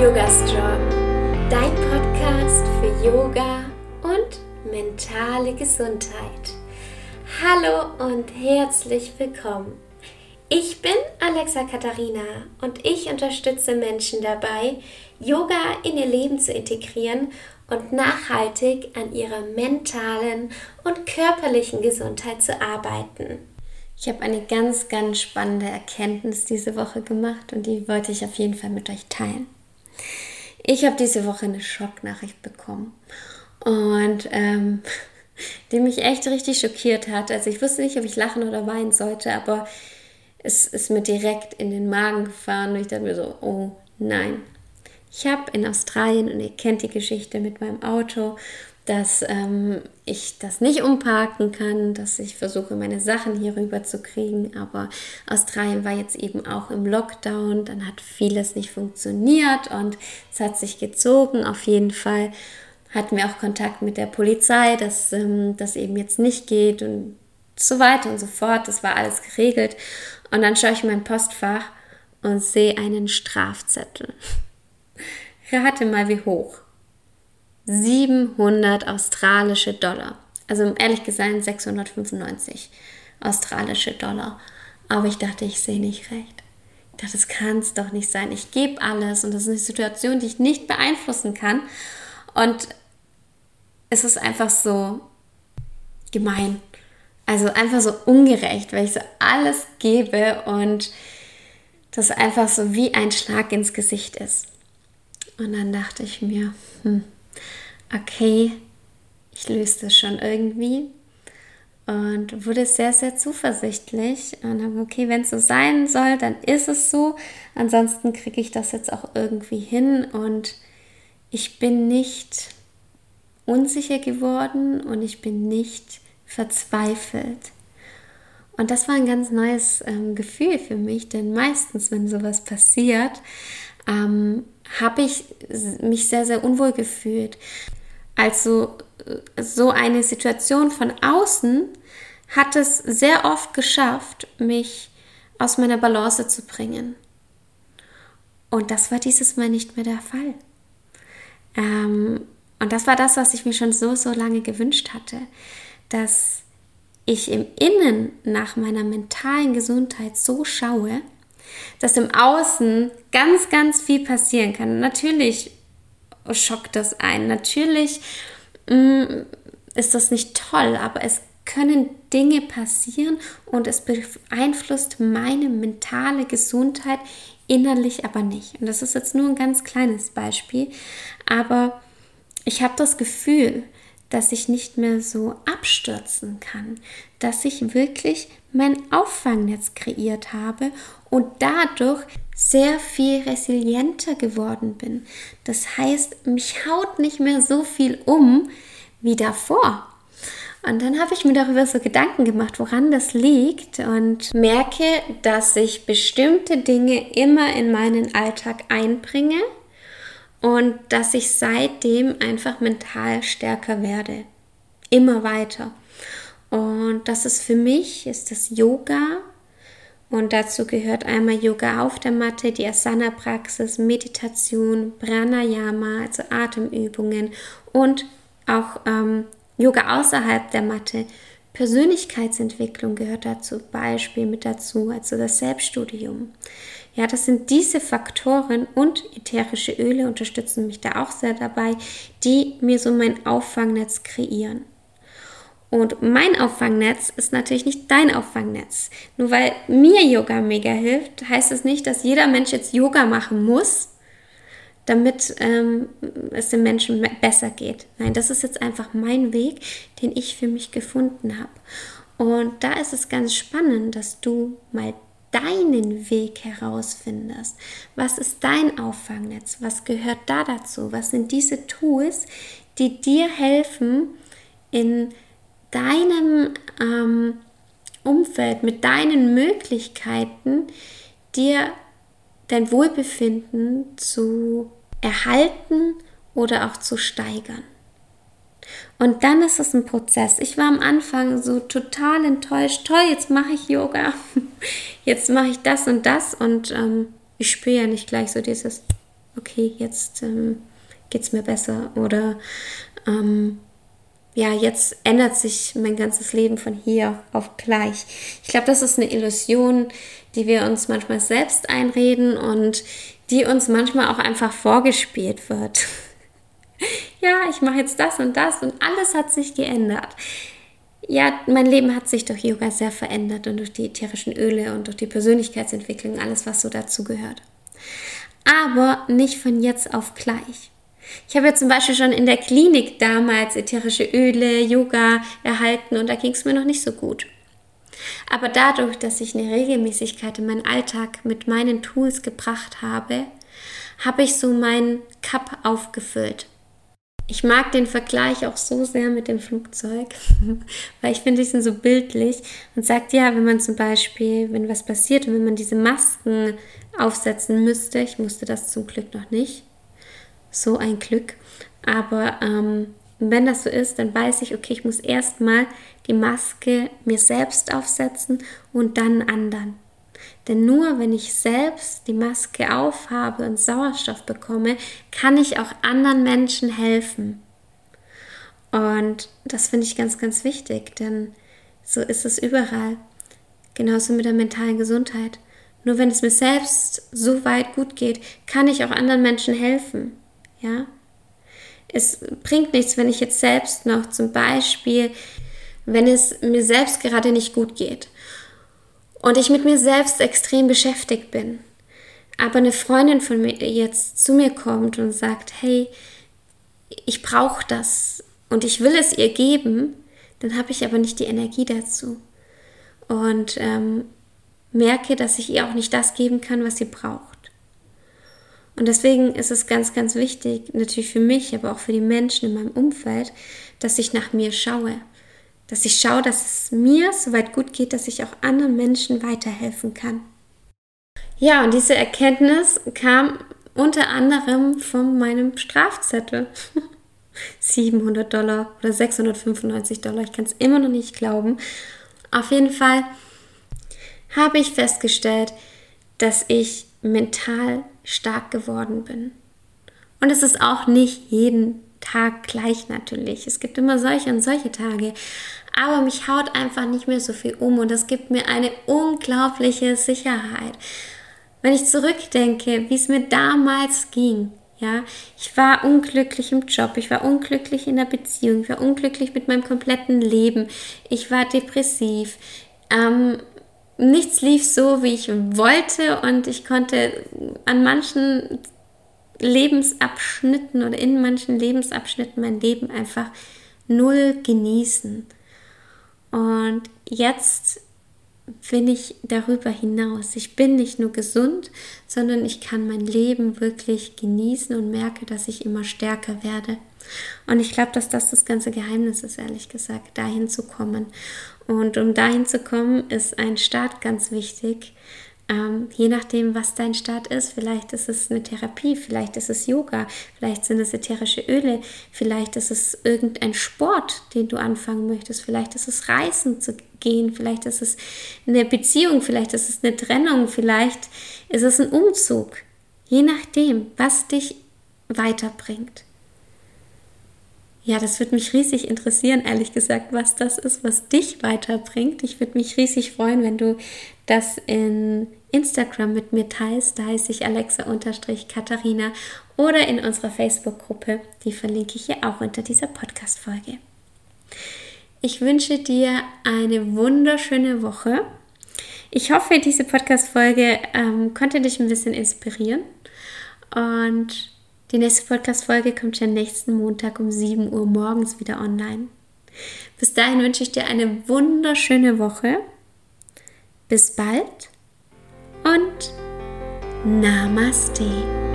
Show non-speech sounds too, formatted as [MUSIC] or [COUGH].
Yoga Strong, dein Podcast für Yoga und mentale Gesundheit. Hallo und herzlich willkommen. Ich bin Alexa Katharina und ich unterstütze Menschen dabei, Yoga in ihr Leben zu integrieren und nachhaltig an ihrer mentalen und körperlichen Gesundheit zu arbeiten. Ich habe eine ganz, ganz spannende Erkenntnis diese Woche gemacht und die wollte ich auf jeden Fall mit euch teilen. Ich habe diese Woche eine Schocknachricht bekommen und ähm, [LAUGHS] die mich echt richtig schockiert hat. Also ich wusste nicht, ob ich lachen oder weinen sollte, aber es ist mir direkt in den Magen gefahren und ich dachte mir so, oh nein. Ich habe in Australien, und ihr kennt die Geschichte mit meinem Auto, dass ähm, ich das nicht umparken kann, dass ich versuche, meine Sachen hier rüber zu kriegen. Aber Australien war jetzt eben auch im Lockdown, dann hat vieles nicht funktioniert und es hat sich gezogen. Auf jeden Fall hatten wir auch Kontakt mit der Polizei, dass ähm, das eben jetzt nicht geht und so weiter und so fort. Das war alles geregelt. Und dann schaue ich in mein Postfach und sehe einen Strafzettel. [LAUGHS] Rate mal, wie hoch. 700 australische Dollar. Also ehrlich gesagt 695 australische Dollar. Aber ich dachte, ich sehe nicht recht. Ich dachte, das kann es doch nicht sein. Ich gebe alles und das ist eine Situation, die ich nicht beeinflussen kann. Und es ist einfach so gemein. Also einfach so ungerecht, weil ich so alles gebe und das einfach so wie ein Schlag ins Gesicht ist. Und dann dachte ich mir, hm, okay, ich löse das schon irgendwie. Und wurde sehr, sehr zuversichtlich. Und habe, okay, wenn es so sein soll, dann ist es so. Ansonsten kriege ich das jetzt auch irgendwie hin. Und ich bin nicht unsicher geworden und ich bin nicht verzweifelt. Und das war ein ganz neues ähm, Gefühl für mich, denn meistens, wenn sowas passiert, ähm, habe ich mich sehr, sehr unwohl gefühlt. Also so eine Situation von außen hat es sehr oft geschafft, mich aus meiner Balance zu bringen. Und das war dieses Mal nicht mehr der Fall. Ähm, und das war das, was ich mir schon so, so lange gewünscht hatte, dass ich im Innen nach meiner mentalen Gesundheit so schaue, dass im Außen ganz, ganz viel passieren kann. Natürlich schockt das ein. Natürlich mh, mm, ist das nicht toll, aber es können Dinge passieren und es beeinflusst meine mentale Gesundheit innerlich aber nicht. Und das ist jetzt nur ein ganz kleines Beispiel, aber ich habe das Gefühl, dass ich nicht mehr so abstürzen kann, dass ich wirklich mein Auffangnetz kreiert habe und dadurch sehr viel resilienter geworden bin. Das heißt, mich haut nicht mehr so viel um wie davor. Und dann habe ich mir darüber so Gedanken gemacht, woran das liegt und merke, dass ich bestimmte Dinge immer in meinen Alltag einbringe und dass ich seitdem einfach mental stärker werde. Immer weiter. Und das ist für mich, ist das Yoga. Und dazu gehört einmal Yoga auf der Matte, die Asana-Praxis, Meditation, Pranayama, also Atemübungen und auch ähm, Yoga außerhalb der Matte. Persönlichkeitsentwicklung gehört dazu, Beispiel mit dazu, also das Selbststudium. Ja, das sind diese Faktoren und ätherische Öle unterstützen mich da auch sehr dabei, die mir so mein Auffangnetz kreieren. Und mein Auffangnetz ist natürlich nicht dein Auffangnetz. Nur weil mir Yoga mega hilft, heißt es nicht, dass jeder Mensch jetzt Yoga machen muss, damit ähm, es dem Menschen besser geht. Nein, das ist jetzt einfach mein Weg, den ich für mich gefunden habe. Und da ist es ganz spannend, dass du mal deinen Weg herausfindest. Was ist dein Auffangnetz? Was gehört da dazu? Was sind diese Tools, die dir helfen, in deinem ähm, Umfeld, mit deinen Möglichkeiten, dir dein Wohlbefinden zu erhalten oder auch zu steigern. Und dann ist es ein Prozess. Ich war am Anfang so total enttäuscht. Toll, jetzt mache ich Yoga. [LAUGHS] Jetzt mache ich das und das. Und ähm, ich spüre ja nicht gleich so dieses okay, jetzt ähm, geht es mir besser oder ähm, ja, jetzt ändert sich mein ganzes Leben von hier auf gleich. Ich glaube, das ist eine Illusion, die wir uns manchmal selbst einreden und die uns manchmal auch einfach vorgespielt wird. [LAUGHS] ja, ich mache jetzt das und das und alles hat sich geändert. Ja, mein Leben hat sich durch Yoga sehr verändert und durch die ätherischen Öle und durch die Persönlichkeitsentwicklung, alles, was so dazu gehört. Aber nicht von jetzt auf gleich. Ich habe ja zum Beispiel schon in der Klinik damals ätherische Öle, Yoga erhalten und da ging es mir noch nicht so gut. Aber dadurch, dass ich eine Regelmäßigkeit in meinen Alltag mit meinen Tools gebracht habe, habe ich so meinen Cup aufgefüllt. Ich mag den Vergleich auch so sehr mit dem Flugzeug, [LAUGHS] weil ich finde, die sind so bildlich und sagt, ja, wenn man zum Beispiel, wenn was passiert und wenn man diese Masken aufsetzen müsste, ich musste das zum Glück noch nicht, so ein Glück. Aber ähm, wenn das so ist, dann weiß ich, okay, ich muss erstmal die Maske mir selbst aufsetzen und dann anderen. Denn nur wenn ich selbst die Maske aufhabe und Sauerstoff bekomme, kann ich auch anderen Menschen helfen. Und das finde ich ganz, ganz wichtig, denn so ist es überall. Genauso mit der mentalen Gesundheit. Nur wenn es mir selbst so weit gut geht, kann ich auch anderen Menschen helfen. Ja? Es bringt nichts, wenn ich jetzt selbst noch zum Beispiel, wenn es mir selbst gerade nicht gut geht und ich mit mir selbst extrem beschäftigt bin, aber eine Freundin von mir jetzt zu mir kommt und sagt, hey, ich brauche das und ich will es ihr geben, dann habe ich aber nicht die Energie dazu. Und ähm, merke, dass ich ihr auch nicht das geben kann, was sie braucht. Und deswegen ist es ganz, ganz wichtig, natürlich für mich, aber auch für die Menschen in meinem Umfeld, dass ich nach mir schaue. Dass ich schaue, dass es mir so weit gut geht, dass ich auch anderen Menschen weiterhelfen kann. Ja, und diese Erkenntnis kam unter anderem von meinem Strafzettel. [LAUGHS] 700 Dollar oder 695 Dollar, ich kann es immer noch nicht glauben. Auf jeden Fall habe ich festgestellt, dass ich mental stark geworden bin. Und es ist auch nicht jeden Tag gleich natürlich. Es gibt immer solche und solche Tage. Aber mich haut einfach nicht mehr so viel um und das gibt mir eine unglaubliche Sicherheit. Wenn ich zurückdenke, wie es mir damals ging, ja, ich war unglücklich im Job, ich war unglücklich in der Beziehung, ich war unglücklich mit meinem kompletten Leben, ich war depressiv, ähm, nichts lief so, wie ich wollte und ich konnte an manchen Lebensabschnitten oder in manchen Lebensabschnitten mein Leben einfach null genießen. Und jetzt bin ich darüber hinaus. Ich bin nicht nur gesund, sondern ich kann mein Leben wirklich genießen und merke, dass ich immer stärker werde. Und ich glaube, dass das das ganze Geheimnis ist, ehrlich gesagt, dahin zu kommen. Und um dahin zu kommen, ist ein Start ganz wichtig. Ähm, je nachdem, was dein Start ist, vielleicht ist es eine Therapie, vielleicht ist es Yoga, vielleicht sind es ätherische Öle, vielleicht ist es irgendein Sport, den du anfangen möchtest, vielleicht ist es Reisen zu gehen, vielleicht ist es eine Beziehung, vielleicht ist es eine Trennung, vielleicht ist es ein Umzug. Je nachdem, was dich weiterbringt. Ja, das würde mich riesig interessieren, ehrlich gesagt, was das ist, was dich weiterbringt. Ich würde mich riesig freuen, wenn du das in Instagram mit mir teilst. Da heiße ich Alexa-Katharina oder in unserer Facebook-Gruppe. Die verlinke ich hier auch unter dieser Podcast-Folge. Ich wünsche dir eine wunderschöne Woche. Ich hoffe, diese Podcast-Folge ähm, konnte dich ein bisschen inspirieren und die nächste Podcast-Folge kommt schon nächsten Montag um 7 Uhr morgens wieder online. Bis dahin wünsche ich dir eine wunderschöne Woche. Bis bald und Namaste.